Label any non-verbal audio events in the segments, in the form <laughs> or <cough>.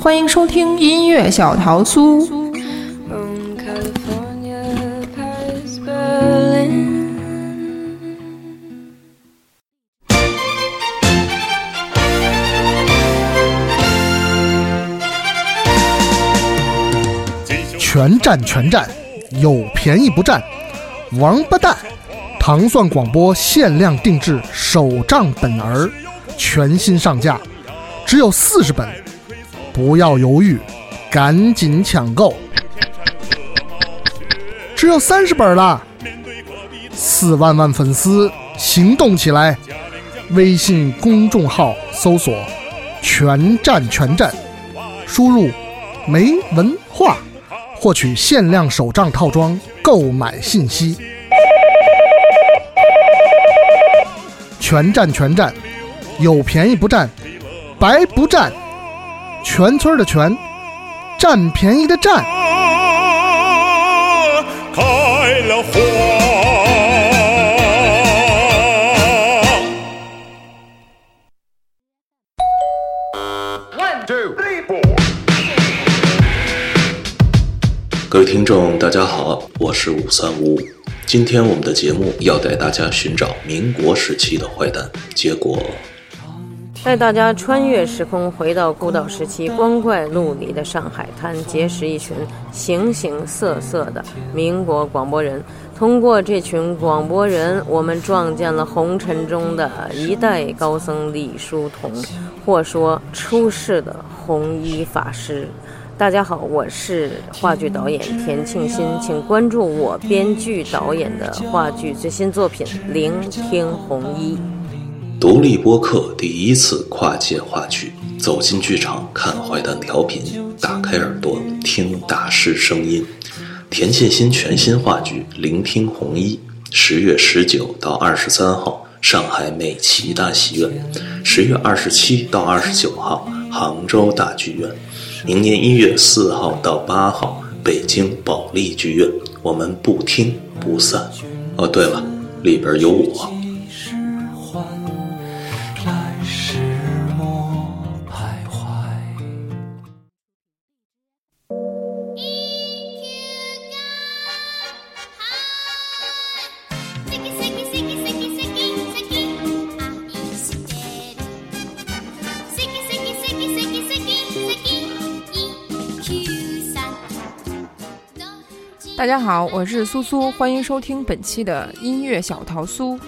欢迎收听音乐小桃酥。全占全占，有便宜不占，王八蛋！糖蒜广播限量定制手账本儿，全新上架，只有四十本，不要犹豫，赶紧抢购！只有三十本了，四万万粉丝行动起来！微信公众号搜索“全站全站”，输入“没文化”。获取限量手账套装购买信息，全占全占，有便宜不占，白不占，全村的全，占便宜的占。开了花。各位听众，大家好，我是五三五五。今天我们的节目要带大家寻找民国时期的坏蛋，结果带大家穿越时空，回到孤岛时期光怪陆离的上海滩，结识一群形形色色的民国广播人。通过这群广播人，我们撞见了红尘中的一代高僧李叔同，或说出世的红衣法师。大家好，我是话剧导演田庆新，请关注我编剧导演的话剧最新作品《聆听红衣》。独立播客第一次跨界话剧，走进剧场看坏蛋调频，打开耳朵听大师声音。田沁鑫全新话剧《聆听红衣》，十月十九到二十三号上海美琪大戏院，十月二十七到二十九号杭州大剧院。明年一月四号到八号，北京保利剧院，我们不听不散。哦，对了，里边有我。大家好，我是苏苏，欢迎收听本期的音乐小桃酥。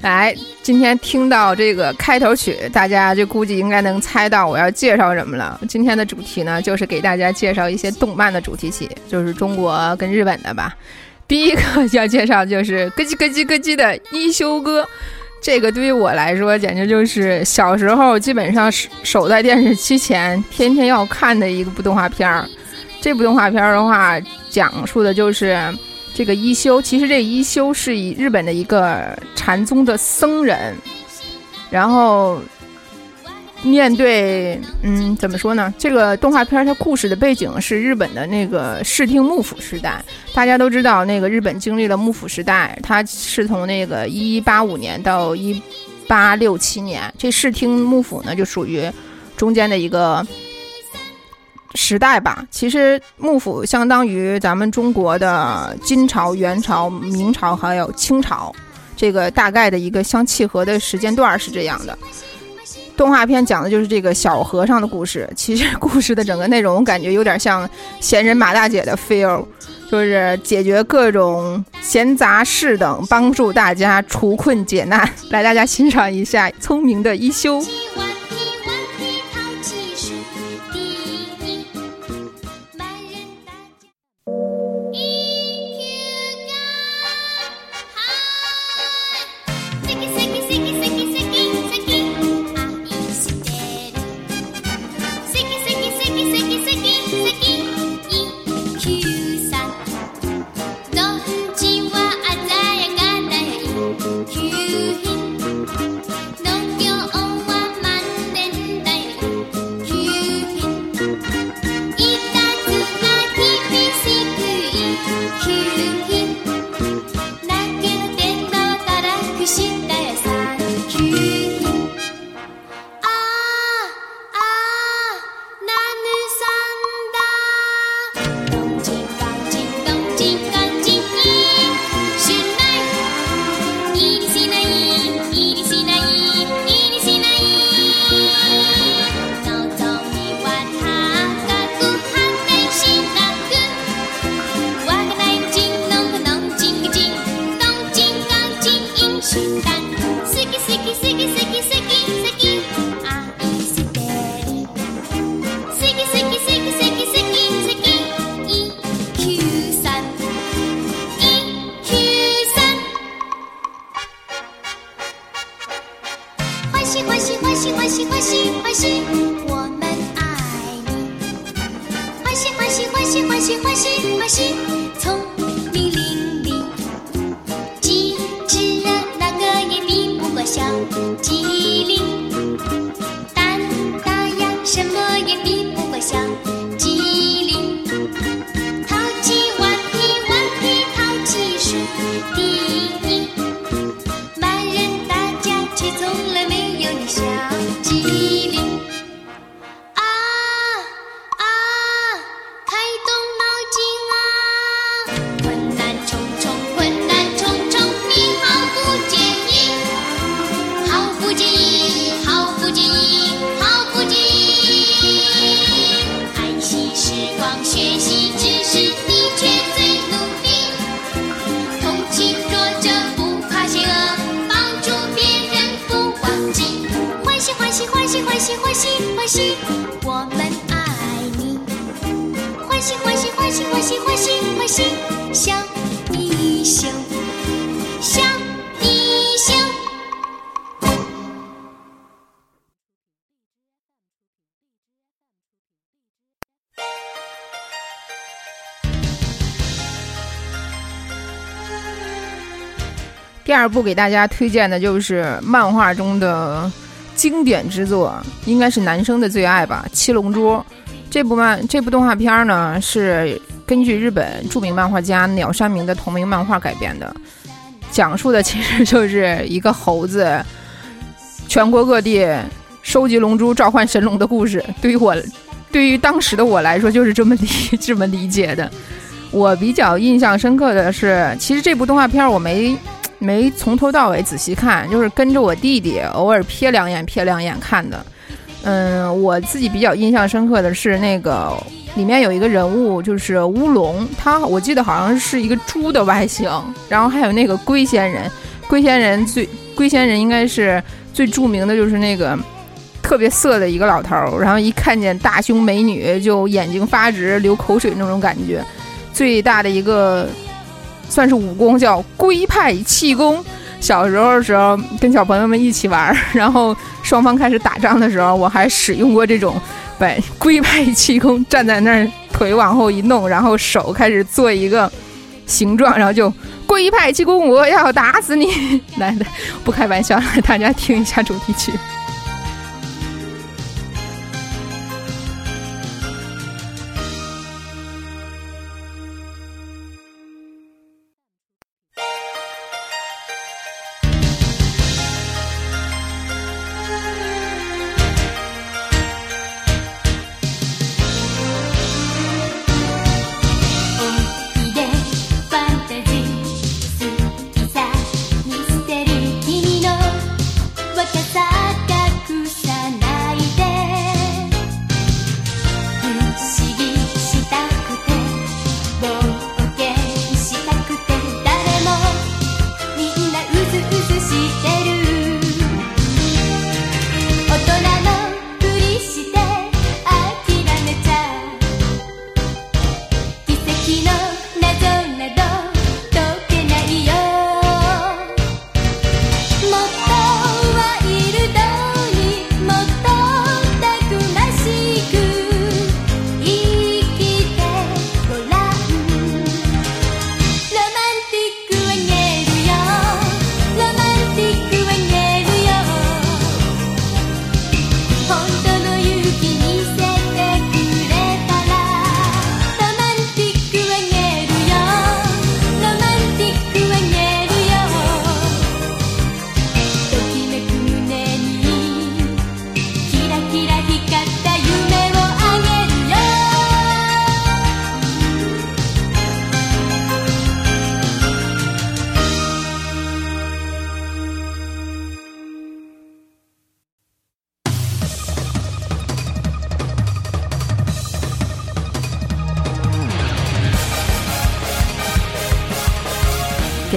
来，今天听到这个开头曲，大家就估计应该能猜到我要介绍什么了。今天的主题呢，就是给大家介绍一些动漫的主题曲，就是中国跟日本的吧。第一个要介绍就是咯叽咯叽咯叽的一休哥。这个对于我来说，简直就是小时候基本上守守在电视机前，天天要看的一部动画片儿。这部动画片儿的话，讲述的就是这个一休。其实这一休是以日本的一个禅宗的僧人，然后。面对，嗯，怎么说呢？这个动画片它故事的背景是日本的那个室町幕府时代。大家都知道，那个日本经历了幕府时代，它是从那个一八五年到一八六七年。这室町幕府呢，就属于中间的一个时代吧。其实幕府相当于咱们中国的金朝、元朝、明朝还有清朝，这个大概的一个相契合的时间段是这样的。动画片讲的就是这个小和尚的故事。其实 <laughs> 故事的整个内容，感觉有点像闲人马大姐的 feel，就是解决各种闲杂事等，帮助大家除困解难。来，大家欣赏一下聪明的一休。二部给大家推荐的就是漫画中的经典之作，应该是男生的最爱吧，《七龙珠》。这部漫这部动画片呢，是根据日本著名漫画家鸟山明的同名漫画改编的，讲述的其实就是一个猴子全国各地收集龙珠、召唤神龙的故事。对于我，对于当时的我来说，就是这么理这么理解的。我比较印象深刻的是，其实这部动画片我没。没从头到尾仔细看，就是跟着我弟弟偶尔瞥两眼、瞥两眼看的。嗯，我自己比较印象深刻的是那个里面有一个人物，就是乌龙，他我记得好像是一个猪的外形。然后还有那个龟仙人，龟仙人最龟仙人应该是最著名的就是那个特别色的一个老头，然后一看见大胸美女就眼睛发直、流口水那种感觉。最大的一个。算是武功叫龟派气功。小时候的时候跟小朋友们一起玩，然后双方开始打仗的时候，我还使用过这种把龟派气功，站在那儿腿往后一弄，然后手开始做一个形状，然后就龟派气功，我要打死你！来的不开玩笑了，大家听一下主题曲。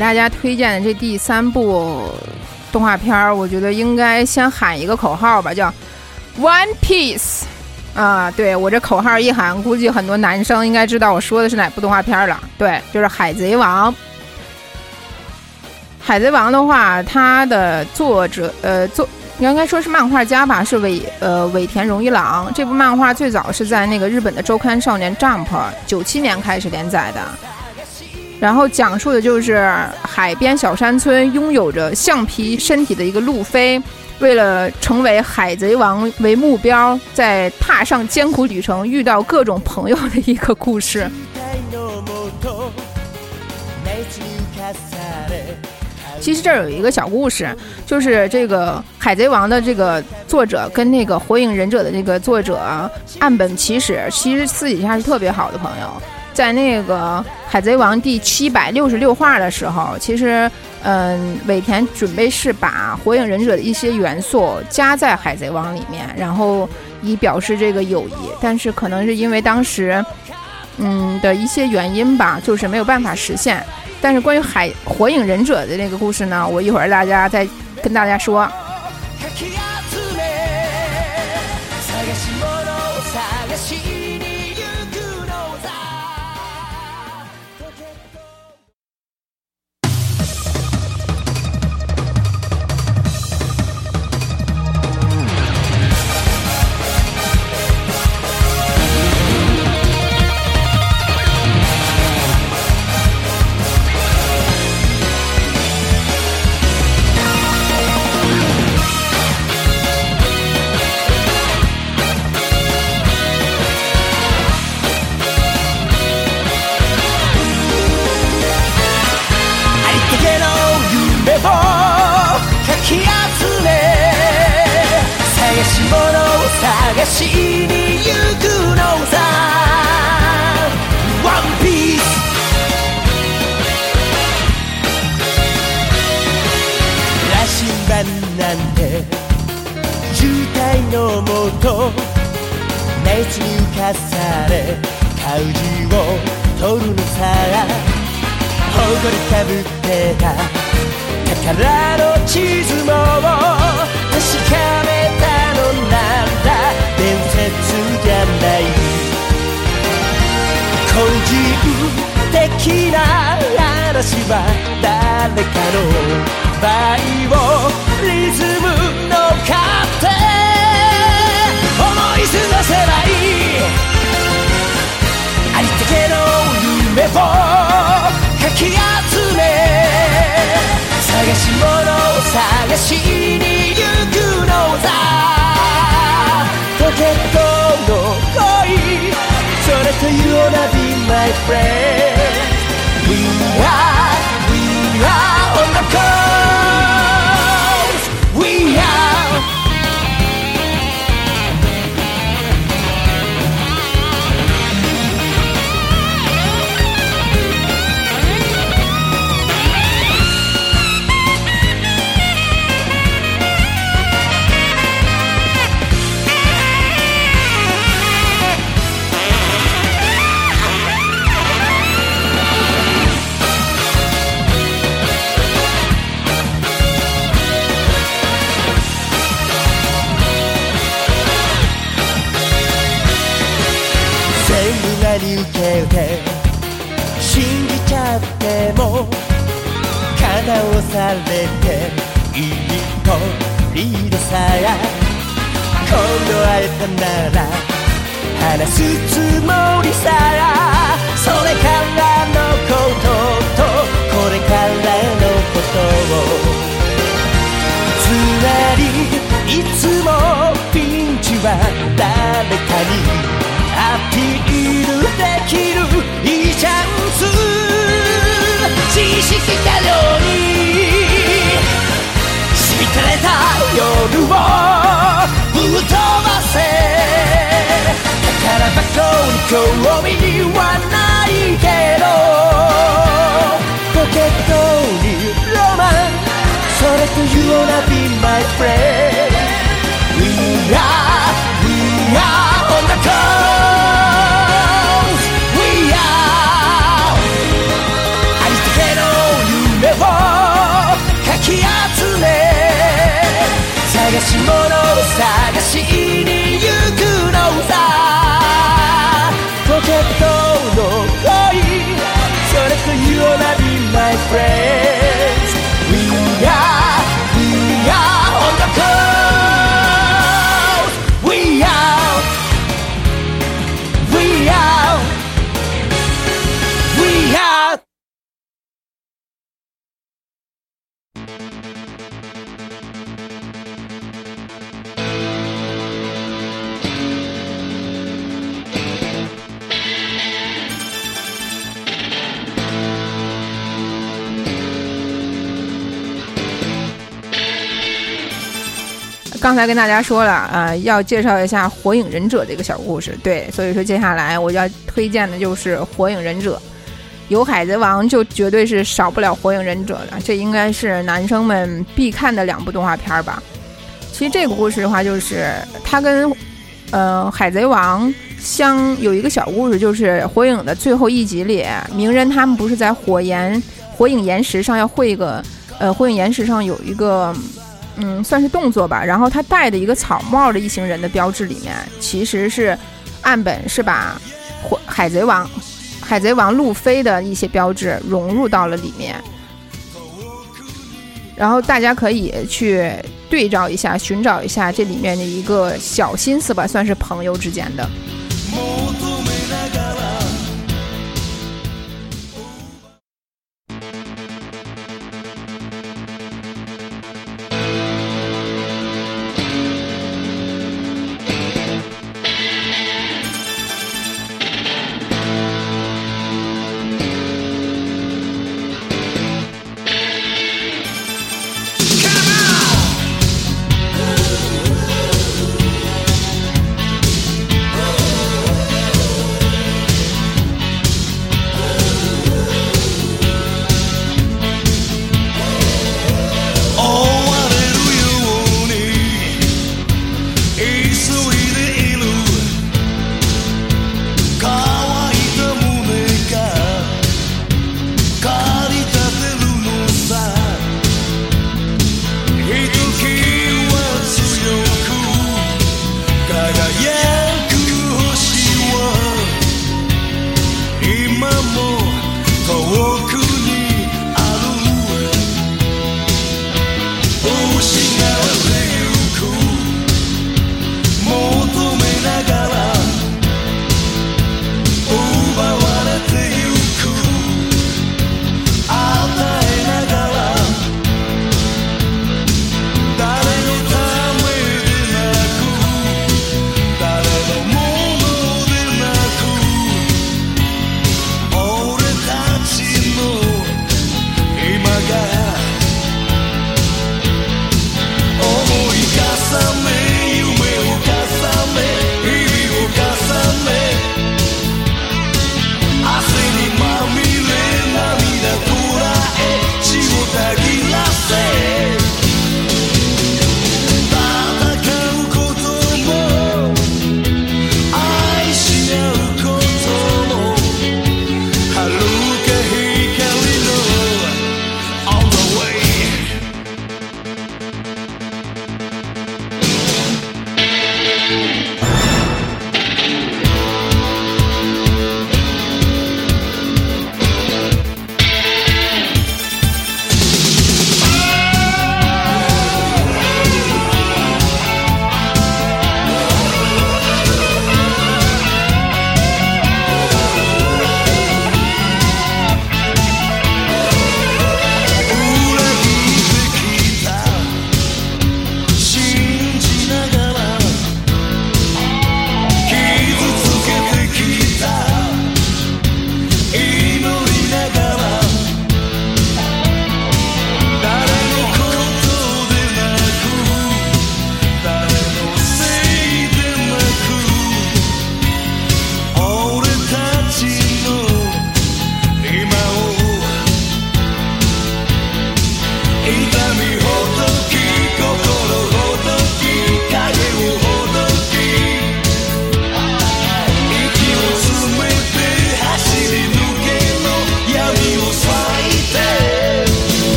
大家推荐的这第三部动画片儿，我觉得应该先喊一个口号吧，叫 “One Piece”。啊，对我这口号一喊，估计很多男生应该知道我说的是哪部动画片了。对，就是《海贼王》。《海贼王》的话，它的作者呃作应该说是漫画家吧，是尾呃尾田荣一郎。这部漫画最早是在那个日本的周刊少年 Jump 九七年开始连载的。然后讲述的就是海边小山村拥有着橡皮身体的一个路飞，为了成为海贼王为目标，在踏上艰苦旅程，遇到各种朋友的一个故事。其实这儿有一个小故事，就是这个海贼王的这个作者跟那个火影忍者的这个作者岸本齐史，其实私底下是特别好的朋友。在那个《海贼王》第七百六十六话的时候，其实，嗯，尾田准备是把《火影忍者》的一些元素加在《海贼王》里面，然后以表示这个友谊。但是可能是因为当时，嗯的一些原因吧，就是没有办法实现。但是关于海《火影忍者》的那个故事呢，我一会儿大家再跟大家说。しに行くのさ。ワンピース。羅針盤なんて渋滞のもと熱に浮かされ怪獣を取るのさ。誇りかぶってた宝の地図も。人的な話は誰かのバイオリズムの勝手思い過ごせばい。いありったけの夢をかき集め。探し物を探しに行くのさ。ポケットの恋。wanna tell you wanna be my friend. We are, we are on the call. 宝箱に興味はないけどポケットにロマンそれと You wanna Be my friend We are, 刚才跟大家说了、呃要介绍一下《火影忍者》这个小故事。对，所以说接下来我要推荐的就是《火影忍者》。有《海贼王》就绝对是少不了《火影忍者》的，这应该是男生们必看的两部动画片吧。其实这个故事的话，就是它跟呃《海贼王》相有一个小故事，就是《火影》的最后一集里，鸣人他们不是在火岩火影岩石上要绘一个呃火影岩石上有一个嗯算是动作吧，然后他戴的一个草帽的一行人的标志里面，其实是岸本是把火海贼王海贼王路飞的一些标志融入到了里面。然后大家可以去对照一下，寻找一下这里面的一个小心思吧，算是朋友之间的。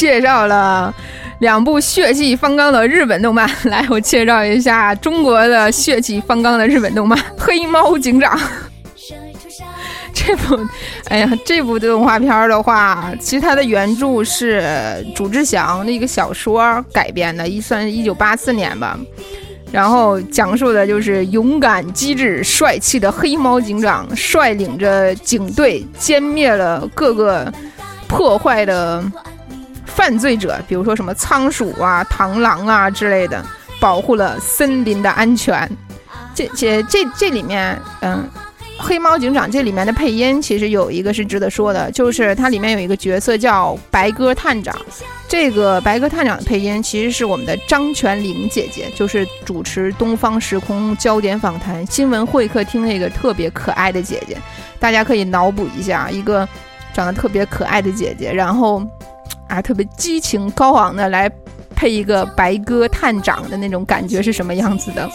介绍了两部血气方刚的日本动漫，来，我介绍一下中国的血气方刚的日本动漫《黑猫警长》。这部，哎呀，这部动画片的话，其实它的原著是主志祥的一个小说改编的，一算是一九八四年吧。然后讲述的就是勇敢、机智、帅气的黑猫警长率领着警队歼灭了各个破坏的犯罪者，比如说什么仓鼠啊、螳螂啊之类的，保护了森林的安全。这、这、这、这里面，嗯。黑猫警长这里面的配音其实有一个是值得说的，就是它里面有一个角色叫白鸽探长。这个白鸽探长的配音其实是我们的张泉灵姐姐，就是主持《东方时空焦点访谈》新闻会客厅那个特别可爱的姐姐。大家可以脑补一下，一个长得特别可爱的姐姐，然后啊特别激情高昂的来配一个白鸽探长的那种感觉是什么样子的？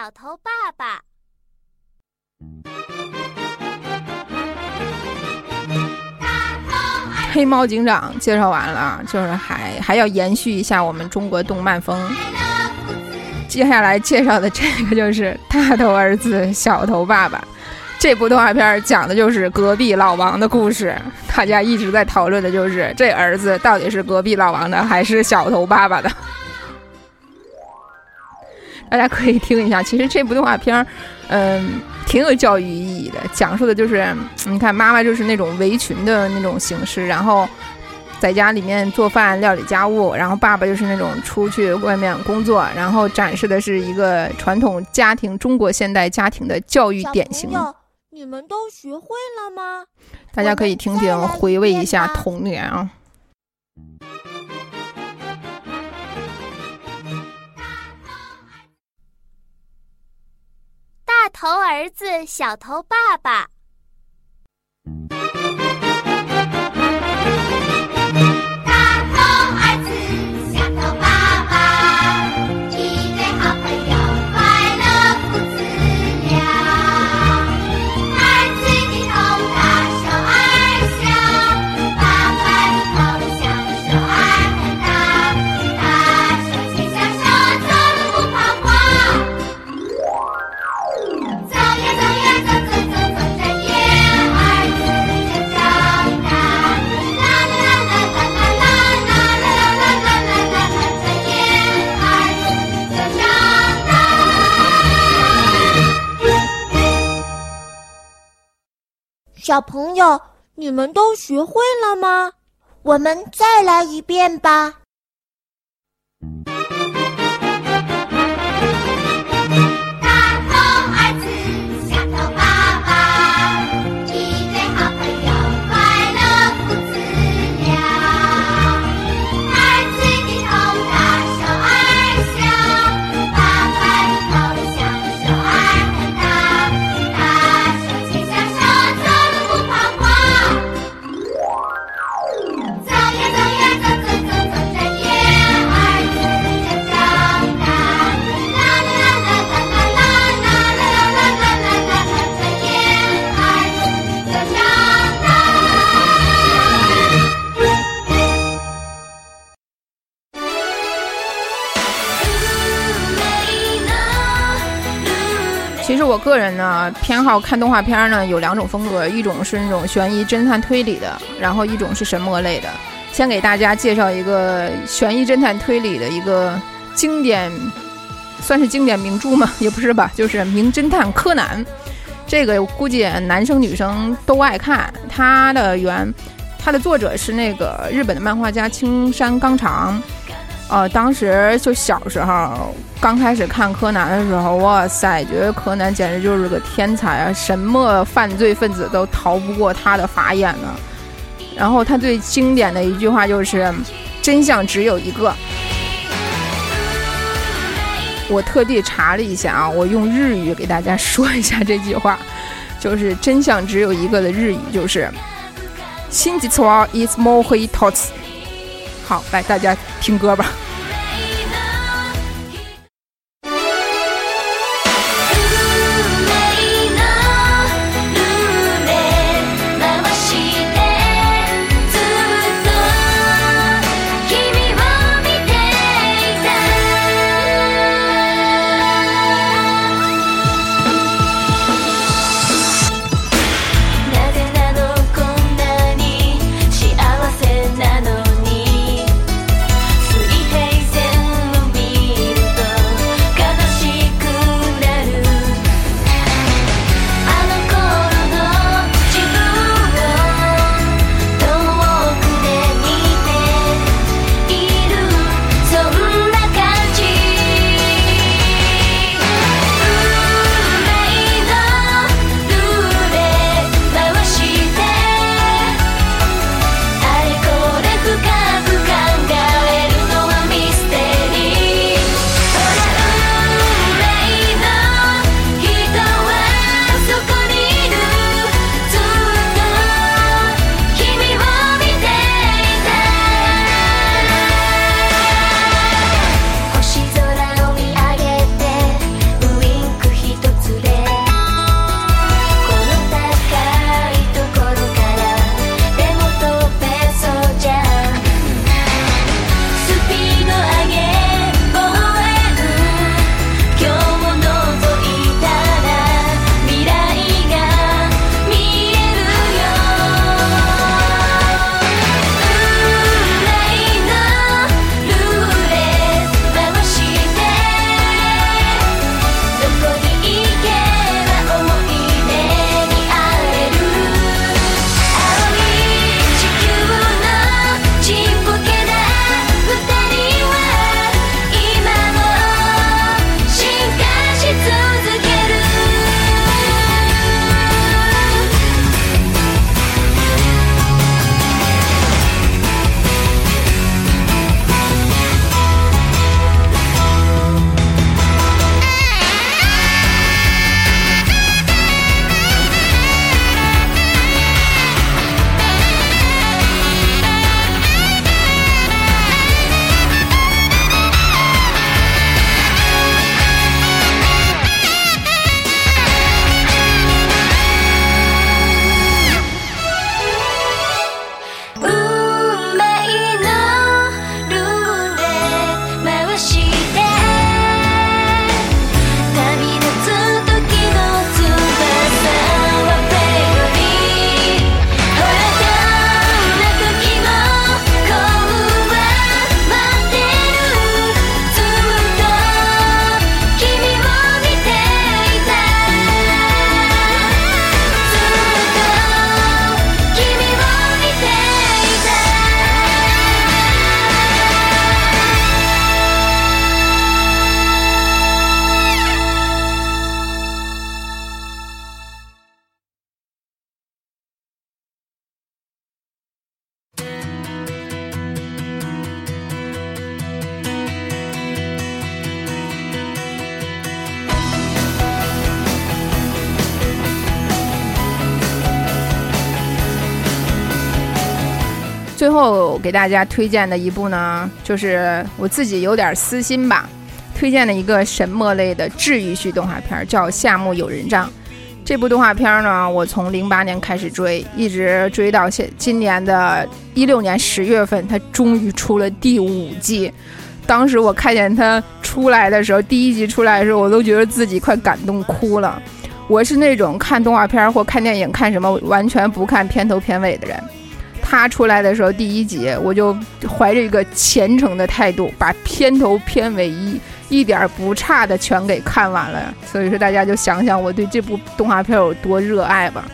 小头爸爸。黑猫警长介绍完了，就是还还要延续一下我们中国动漫风。接下来介绍的这个就是大头儿子小头爸爸，这部动画片讲的就是隔壁老王的故事。大家一直在讨论的就是这儿子到底是隔壁老王的还是小头爸爸的。大家可以听一下，其实这部动画片儿，嗯，挺有教育意义的，讲述的就是，你看妈妈就是那种围裙的那种形式，然后在家里面做饭、料理家务，然后爸爸就是那种出去外面工作，然后展示的是一个传统家庭、中国现代家庭的教育典型。你们都学会了吗？大家可以听听，回味一下童年啊。大头儿子，小头爸爸。小朋友，你们都学会了吗？我们再来一遍吧。我个人呢，偏好看动画片呢有两种风格，一种是那种悬疑侦探推理的，然后一种是神魔类的。先给大家介绍一个悬疑侦探推理的一个经典，算是经典名著吗？也不是吧，就是《名侦探柯南》。这个估计男生女生都爱看。它的原，它的作者是那个日本的漫画家青山刚长。呃，当时就小时候刚开始看柯南的时候，哇塞，觉得柯南简直就是个天才啊！什么犯罪分子都逃不过他的法眼呢。然后他最经典的一句话就是：“真相只有一个。”我特地查了一下啊，我用日语给大家说一下这句话，就是“真相只有一个”的日语就是“真実はいつも一つ”。好，来大家听歌吧。 后给大家推荐的一部呢，就是我自己有点私心吧，推荐的一个神魔类的治愈系动画片，叫《夏目友人帐》。这部动画片呢，我从零八年开始追，一直追到现今年的一六年十月份，它终于出了第五季。当时我看见它出来的时候，第一集出来的时候，我都觉得自己快感动哭了。我是那种看动画片或看电影看什么完全不看片头片尾的人。他出来的时候，第一集我就怀着一个虔诚的态度，把片头片尾一一点不差的全给看完了。所以说，大家就想想我对这部动画片有多热爱吧。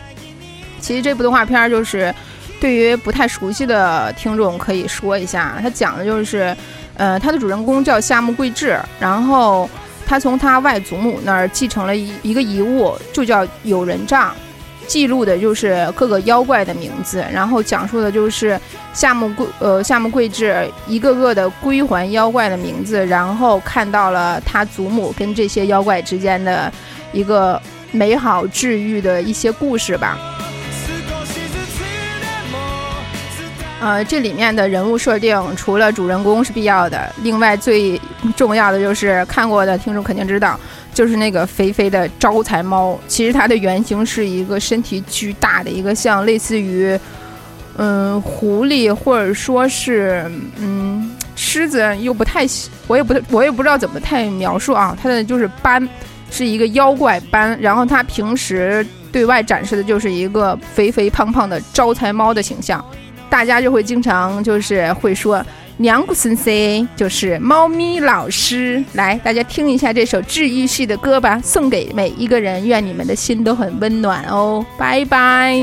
其实这部动画片就是对于不太熟悉的听众可以说一下，它讲的就是，呃，它的主人公叫夏目贵志，然后他从他外祖母那儿继承了一一个遗物，就叫友人帐。记录的就是各个妖怪的名字，然后讲述的就是夏目贵呃夏目贵志一个个的归还妖怪的名字，然后看到了他祖母跟这些妖怪之间的一个美好治愈的一些故事吧。呃，这里面的人物设定除了主人公是必要的，另外最重要的就是看过的听众肯定知道。就是那个肥肥的招财猫，其实它的原型是一个身体巨大的一个像类似于，嗯，狐狸或者说是嗯狮子，又不太，我也不我也不知道怎么太描述啊。它的就是斑，是一个妖怪斑，然后它平时对外展示的就是一个肥肥胖胖的招财猫的形象，大家就会经常就是会说。娘古森 C 就是猫咪老师，来，大家听一下这首治愈系的歌吧，送给每一个人，愿你们的心都很温暖哦，拜拜。